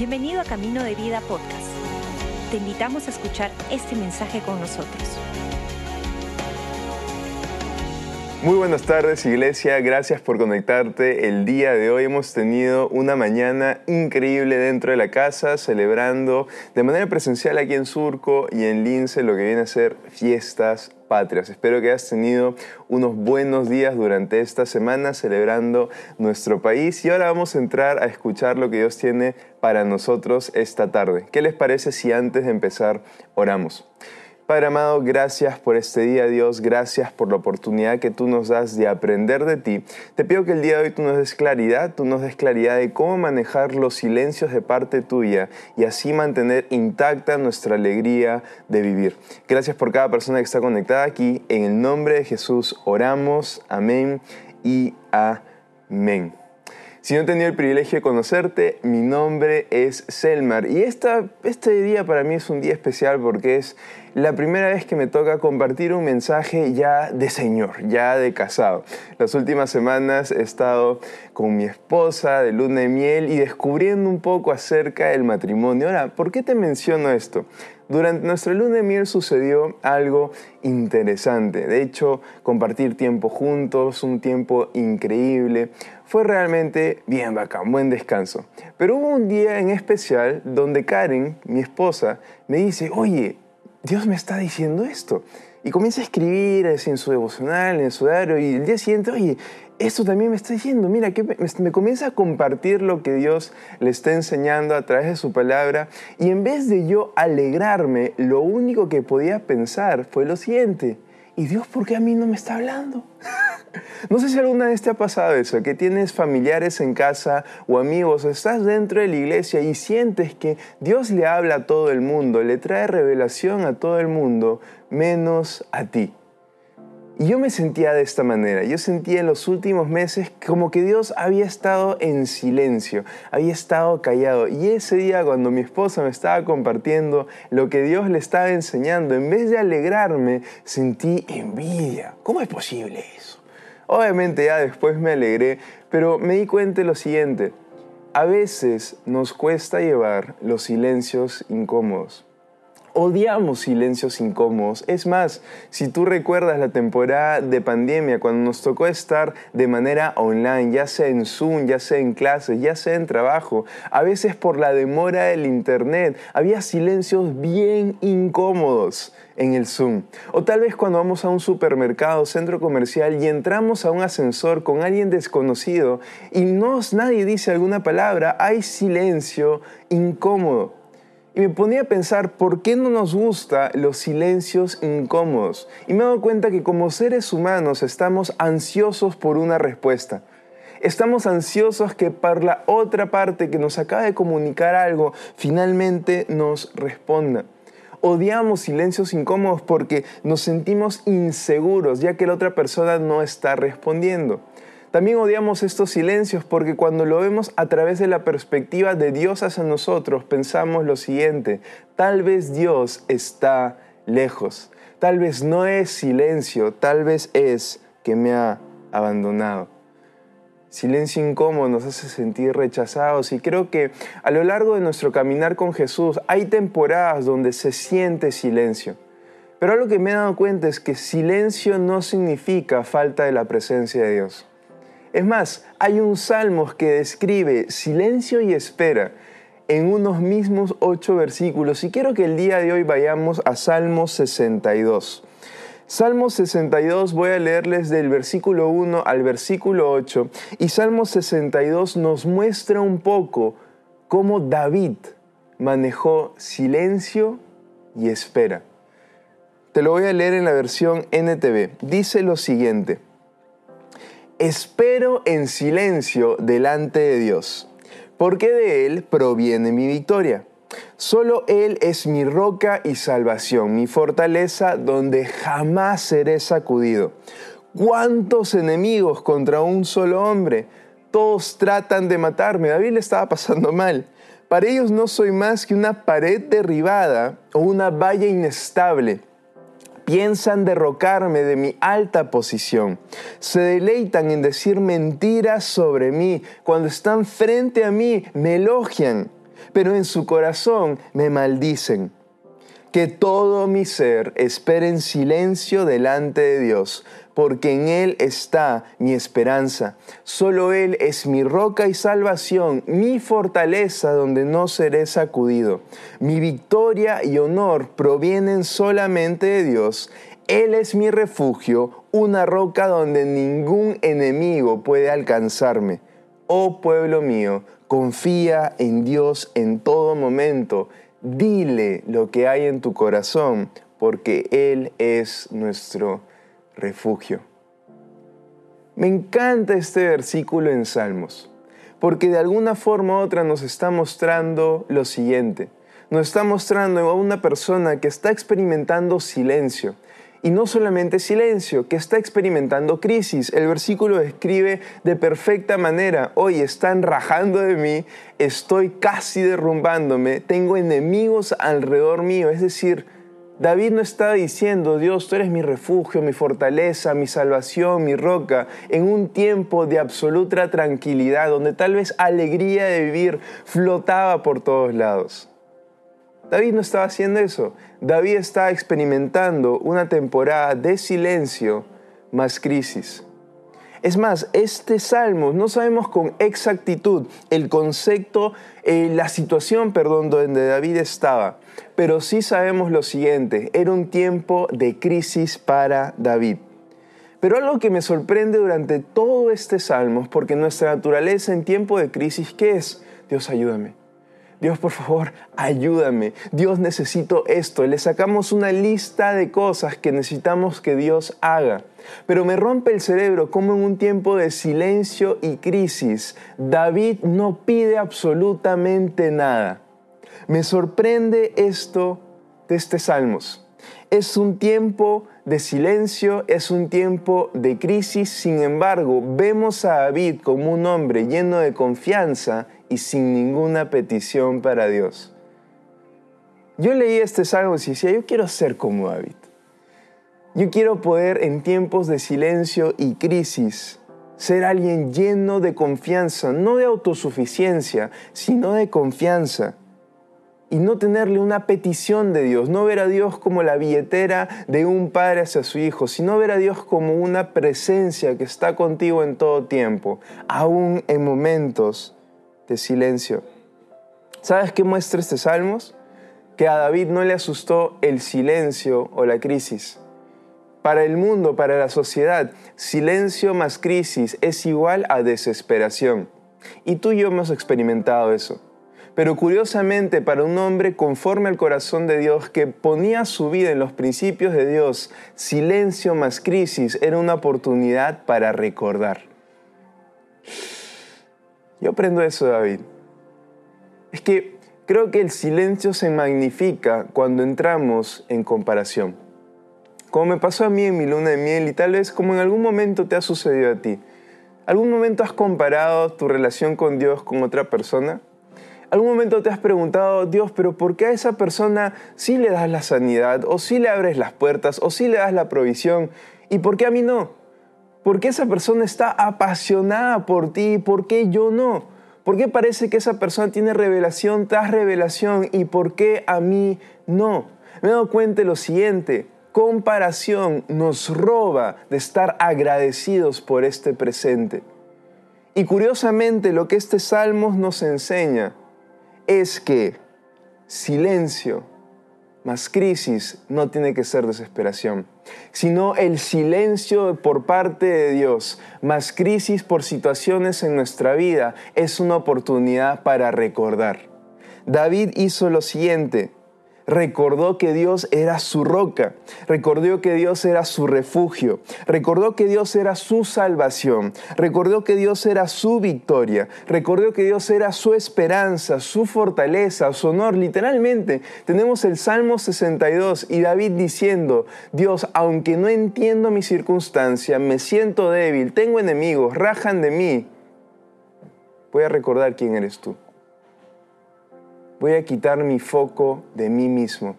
Bienvenido a Camino de Vida Podcast. Te invitamos a escuchar este mensaje con nosotros. Muy buenas tardes Iglesia, gracias por conectarte. El día de hoy hemos tenido una mañana increíble dentro de la casa, celebrando de manera presencial aquí en Surco y en Lince lo que viene a ser fiestas patrias. Espero que hayas tenido unos buenos días durante esta semana celebrando nuestro país y ahora vamos a entrar a escuchar lo que Dios tiene para nosotros esta tarde. ¿Qué les parece si antes de empezar oramos? Padre amado, gracias por este día, Dios, gracias por la oportunidad que tú nos das de aprender de ti. Te pido que el día de hoy tú nos des claridad, tú nos des claridad de cómo manejar los silencios de parte tuya y así mantener intacta nuestra alegría de vivir. Gracias por cada persona que está conectada aquí. En el nombre de Jesús oramos. Amén y amén. Si no he tenido el privilegio de conocerte, mi nombre es Selmar y esta, este día para mí es un día especial porque es la primera vez que me toca compartir un mensaje ya de señor, ya de casado. Las últimas semanas he estado con mi esposa de luna de miel y descubriendo un poco acerca del matrimonio. Ahora, ¿por qué te menciono esto? Durante nuestra luna de miel sucedió algo interesante. De hecho, compartir tiempo juntos, un tiempo increíble, fue realmente bien bacán, buen descanso. Pero hubo un día en especial donde Karen, mi esposa, me dice, oye, Dios me está diciendo esto. Y comienza a escribir en su devocional, en su diario, y el día siguiente, oye, esto también me está diciendo, mira, que me, comienza a compartir lo que Dios le está enseñando a través de su palabra, y en vez de yo alegrarme, lo único que podía pensar fue lo siguiente, ¿y Dios por qué a mí no me está hablando? No sé si alguna vez te ha pasado eso, que tienes familiares en casa o amigos, estás dentro de la iglesia y sientes que Dios le habla a todo el mundo, le trae revelación a todo el mundo, menos a ti. Y yo me sentía de esta manera. Yo sentía en los últimos meses como que Dios había estado en silencio, había estado callado. Y ese día cuando mi esposa me estaba compartiendo lo que Dios le estaba enseñando, en vez de alegrarme, sentí envidia. ¿Cómo es posible eso? Obviamente ya después me alegré, pero me di cuenta de lo siguiente. A veces nos cuesta llevar los silencios incómodos. Odiamos silencios incómodos. Es más, si tú recuerdas la temporada de pandemia, cuando nos tocó estar de manera online, ya sea en Zoom, ya sea en clases, ya sea en trabajo, a veces por la demora del Internet, había silencios bien incómodos en el Zoom. O tal vez cuando vamos a un supermercado, centro comercial y entramos a un ascensor con alguien desconocido y no, nadie dice alguna palabra, hay silencio incómodo. Y me ponía a pensar por qué no nos gustan los silencios incómodos. Y me he dado cuenta que como seres humanos estamos ansiosos por una respuesta. Estamos ansiosos que para la otra parte que nos acaba de comunicar algo finalmente nos responda. Odiamos silencios incómodos porque nos sentimos inseguros ya que la otra persona no está respondiendo. También odiamos estos silencios porque cuando lo vemos a través de la perspectiva de Dios hacia nosotros, pensamos lo siguiente, tal vez Dios está lejos, tal vez no es silencio, tal vez es que me ha abandonado. Silencio incómodo nos hace sentir rechazados y creo que a lo largo de nuestro caminar con Jesús hay temporadas donde se siente silencio. Pero algo que me he dado cuenta es que silencio no significa falta de la presencia de Dios. Es más, hay un salmo que describe silencio y espera en unos mismos ocho versículos y quiero que el día de hoy vayamos a Salmo 62. Salmo 62 voy a leerles del versículo 1 al versículo 8 y Salmo 62 nos muestra un poco cómo David manejó silencio y espera. Te lo voy a leer en la versión NTV. Dice lo siguiente. Espero en silencio delante de Dios, porque de Él proviene mi victoria. Solo Él es mi roca y salvación, mi fortaleza donde jamás seré sacudido. ¿Cuántos enemigos contra un solo hombre? Todos tratan de matarme. David le estaba pasando mal. Para ellos no soy más que una pared derribada o una valla inestable piensan derrocarme de mi alta posición. Se deleitan en decir mentiras sobre mí. Cuando están frente a mí, me elogian. pero en su corazón me maldicen. Que todo mi ser espere en silencio delante de Dios, porque en Él está mi esperanza. Solo Él es mi roca y salvación, mi fortaleza donde no seré sacudido. Mi victoria y honor provienen solamente de Dios. Él es mi refugio, una roca donde ningún enemigo puede alcanzarme. Oh pueblo mío, confía en Dios en todo momento Dile lo que hay en tu corazón, porque Él es nuestro refugio. Me encanta este versículo en Salmos, porque de alguna forma u otra nos está mostrando lo siguiente. Nos está mostrando a una persona que está experimentando silencio, y no solamente silencio, que está experimentando crisis. El versículo describe de perfecta manera, hoy están rajando de mí, estoy casi derrumbándome, tengo enemigos alrededor mío. Es decir, David no está diciendo, Dios, tú eres mi refugio, mi fortaleza, mi salvación, mi roca, en un tiempo de absoluta tranquilidad, donde tal vez alegría de vivir flotaba por todos lados. David no estaba haciendo eso. David está experimentando una temporada de silencio más crisis. Es más, este salmo no sabemos con exactitud el concepto, eh, la situación, perdón, donde David estaba, pero sí sabemos lo siguiente, era un tiempo de crisis para David. Pero algo que me sorprende durante todo este salmo, porque nuestra naturaleza en tiempo de crisis, ¿qué es? Dios ayúdame. Dios, por favor, ayúdame. Dios, necesito esto. Le sacamos una lista de cosas que necesitamos que Dios haga. Pero me rompe el cerebro como en un tiempo de silencio y crisis, David no pide absolutamente nada. Me sorprende esto de este Salmos. Es un tiempo de silencio, es un tiempo de crisis, sin embargo, vemos a David como un hombre lleno de confianza y sin ninguna petición para Dios. Yo leí este salmo y decía, yo quiero ser como David. Yo quiero poder en tiempos de silencio y crisis ser alguien lleno de confianza, no de autosuficiencia, sino de confianza. Y no tenerle una petición de Dios, no ver a Dios como la billetera de un padre hacia su hijo, sino ver a Dios como una presencia que está contigo en todo tiempo, aún en momentos de silencio. ¿Sabes qué muestra este Salmos? Que a David no le asustó el silencio o la crisis. Para el mundo, para la sociedad, silencio más crisis es igual a desesperación. Y tú y yo hemos experimentado eso. Pero curiosamente, para un hombre conforme al corazón de Dios que ponía su vida en los principios de Dios, silencio más crisis era una oportunidad para recordar. Yo aprendo eso, David. Es que creo que el silencio se magnifica cuando entramos en comparación. Como me pasó a mí en mi luna de miel y tal vez como en algún momento te ha sucedido a ti. ¿Algún momento has comparado tu relación con Dios con otra persona? ¿Algún momento te has preguntado, Dios, pero por qué a esa persona sí le das la sanidad, o sí le abres las puertas, o sí le das la provisión, y por qué a mí no? ¿Por qué esa persona está apasionada por ti? ¿Por qué yo no? ¿Por qué parece que esa persona tiene revelación tras revelación y por qué a mí no? Me he dado cuenta lo siguiente, comparación nos roba de estar agradecidos por este presente. Y curiosamente lo que este Salmos nos enseña es que silencio más crisis no tiene que ser desesperación, sino el silencio por parte de Dios, más crisis por situaciones en nuestra vida, es una oportunidad para recordar. David hizo lo siguiente, recordó que Dios era su roca, recordó que Dios era su refugio, recordó que Dios era su salvación, recordó que Dios era su victoria, recordó que Dios era su esperanza, su fortaleza, su honor. Literalmente tenemos el Salmo 62 y David diciendo, Dios, aunque no entiendo mi circunstancia, me siento débil, tengo enemigos, rajan de mí, voy a recordar quién eres tú voy a quitar mi foco de mí mismo.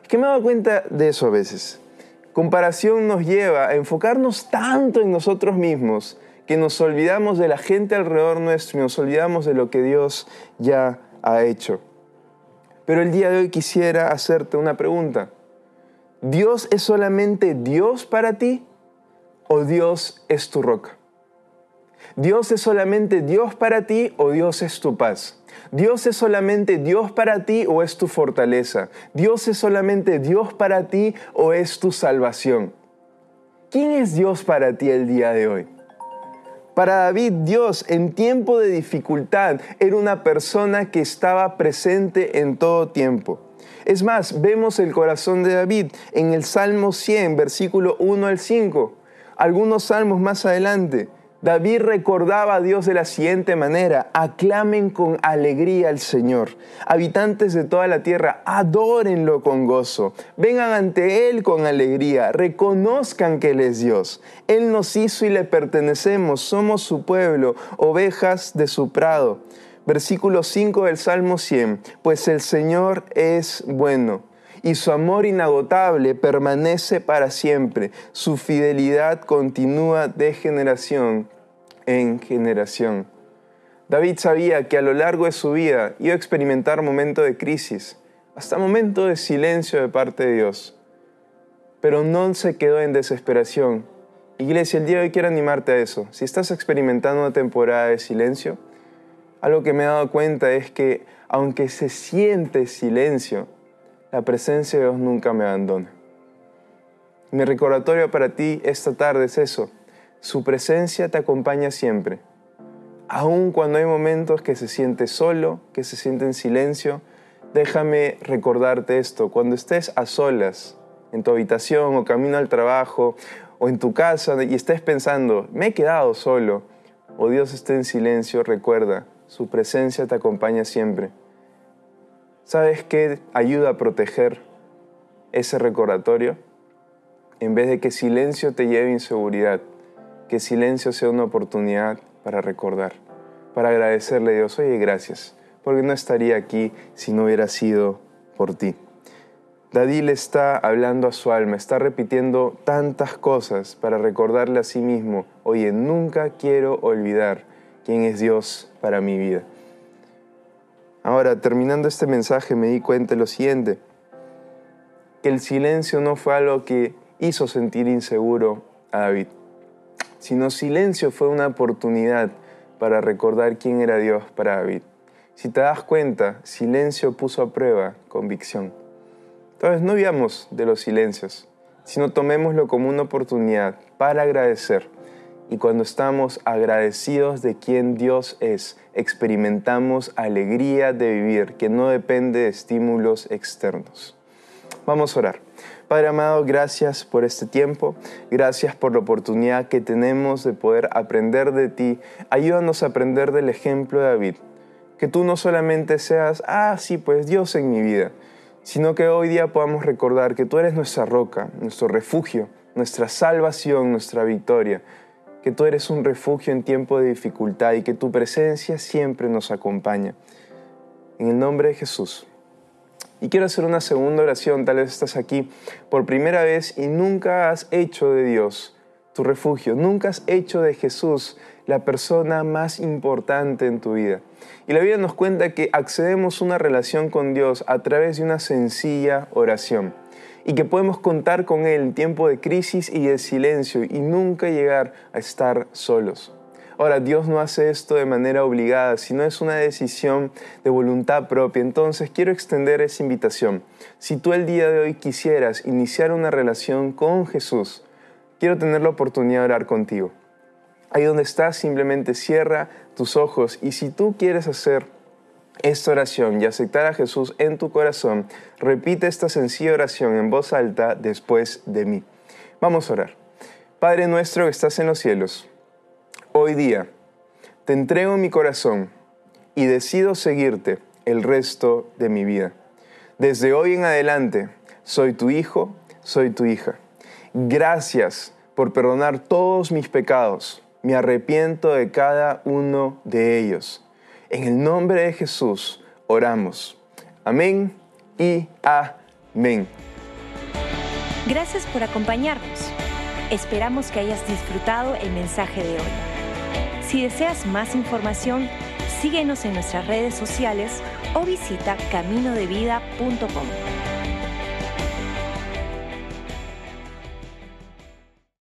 Es que me he dado cuenta de eso a veces. Comparación nos lleva a enfocarnos tanto en nosotros mismos que nos olvidamos de la gente alrededor nuestro y nos olvidamos de lo que Dios ya ha hecho. Pero el día de hoy quisiera hacerte una pregunta. ¿Dios es solamente Dios para ti o Dios es tu roca? ¿Dios es solamente Dios para ti o Dios es tu paz? ¿Dios es solamente Dios para ti o es tu fortaleza? ¿Dios es solamente Dios para ti o es tu salvación? ¿Quién es Dios para ti el día de hoy? Para David, Dios en tiempo de dificultad era una persona que estaba presente en todo tiempo. Es más, vemos el corazón de David en el Salmo 100, versículo 1 al 5. Algunos salmos más adelante. David recordaba a Dios de la siguiente manera, aclamen con alegría al Señor. Habitantes de toda la tierra, adórenlo con gozo. Vengan ante Él con alegría, reconozcan que Él es Dios. Él nos hizo y le pertenecemos, somos su pueblo, ovejas de su prado. Versículo 5 del Salmo 100, pues el Señor es bueno y su amor inagotable permanece para siempre. Su fidelidad continúa de generación en generación. David sabía que a lo largo de su vida iba a experimentar momentos de crisis, hasta momentos de silencio de parte de Dios. Pero no se quedó en desesperación. Iglesia, el día de hoy quiero animarte a eso. Si estás experimentando una temporada de silencio, algo que me he dado cuenta es que aunque se siente silencio, la presencia de Dios nunca me abandona. Mi recordatorio para ti esta tarde es eso. Su presencia te acompaña siempre. Aun cuando hay momentos que se siente solo, que se siente en silencio, déjame recordarte esto. Cuando estés a solas, en tu habitación o camino al trabajo o en tu casa y estés pensando, me he quedado solo, o Dios está en silencio, recuerda, su presencia te acompaña siempre. ¿Sabes qué ayuda a proteger ese recordatorio? En vez de que silencio te lleve inseguridad, que silencio sea una oportunidad para recordar, para agradecerle a Dios, oye, gracias, porque no estaría aquí si no hubiera sido por ti. David le está hablando a su alma, está repitiendo tantas cosas para recordarle a sí mismo, oye, nunca quiero olvidar quién es Dios para mi vida. Ahora, terminando este mensaje, me di cuenta de lo siguiente, que el silencio no fue algo que hizo sentir inseguro a David, sino silencio fue una oportunidad para recordar quién era Dios para David. Si te das cuenta, silencio puso a prueba convicción. Entonces no veamos de los silencios, sino tomémoslo como una oportunidad para agradecer y cuando estamos agradecidos de quién Dios es, experimentamos alegría de vivir que no depende de estímulos externos. Vamos a orar. Padre amado, gracias por este tiempo, gracias por la oportunidad que tenemos de poder aprender de ti. Ayúdanos a aprender del ejemplo de David. Que tú no solamente seas, ah, sí, pues Dios en mi vida, sino que hoy día podamos recordar que tú eres nuestra roca, nuestro refugio, nuestra salvación, nuestra victoria que tú eres un refugio en tiempo de dificultad y que tu presencia siempre nos acompaña. En el nombre de Jesús. Y quiero hacer una segunda oración, tal vez estás aquí por primera vez y nunca has hecho de Dios tu refugio, nunca has hecho de Jesús la persona más importante en tu vida. Y la Biblia nos cuenta que accedemos a una relación con Dios a través de una sencilla oración y que podemos contar con Él en tiempo de crisis y de silencio y nunca llegar a estar solos. Ahora, Dios no hace esto de manera obligada, sino es una decisión de voluntad propia. Entonces, quiero extender esa invitación. Si tú el día de hoy quisieras iniciar una relación con Jesús, quiero tener la oportunidad de orar contigo. Ahí donde estás, simplemente cierra tus ojos y si tú quieres hacer esta oración y aceptar a Jesús en tu corazón, repite esta sencilla oración en voz alta después de mí. Vamos a orar. Padre nuestro que estás en los cielos, hoy día te entrego mi corazón y decido seguirte el resto de mi vida. Desde hoy en adelante, soy tu hijo, soy tu hija. Gracias por perdonar todos mis pecados. Me arrepiento de cada uno de ellos en el nombre de Jesús oramos. Amén y amén. Gracias por acompañarnos. Esperamos que hayas disfrutado el mensaje de hoy. Si deseas más información, Síguenos en nuestras redes sociales o visita caminodevida.com.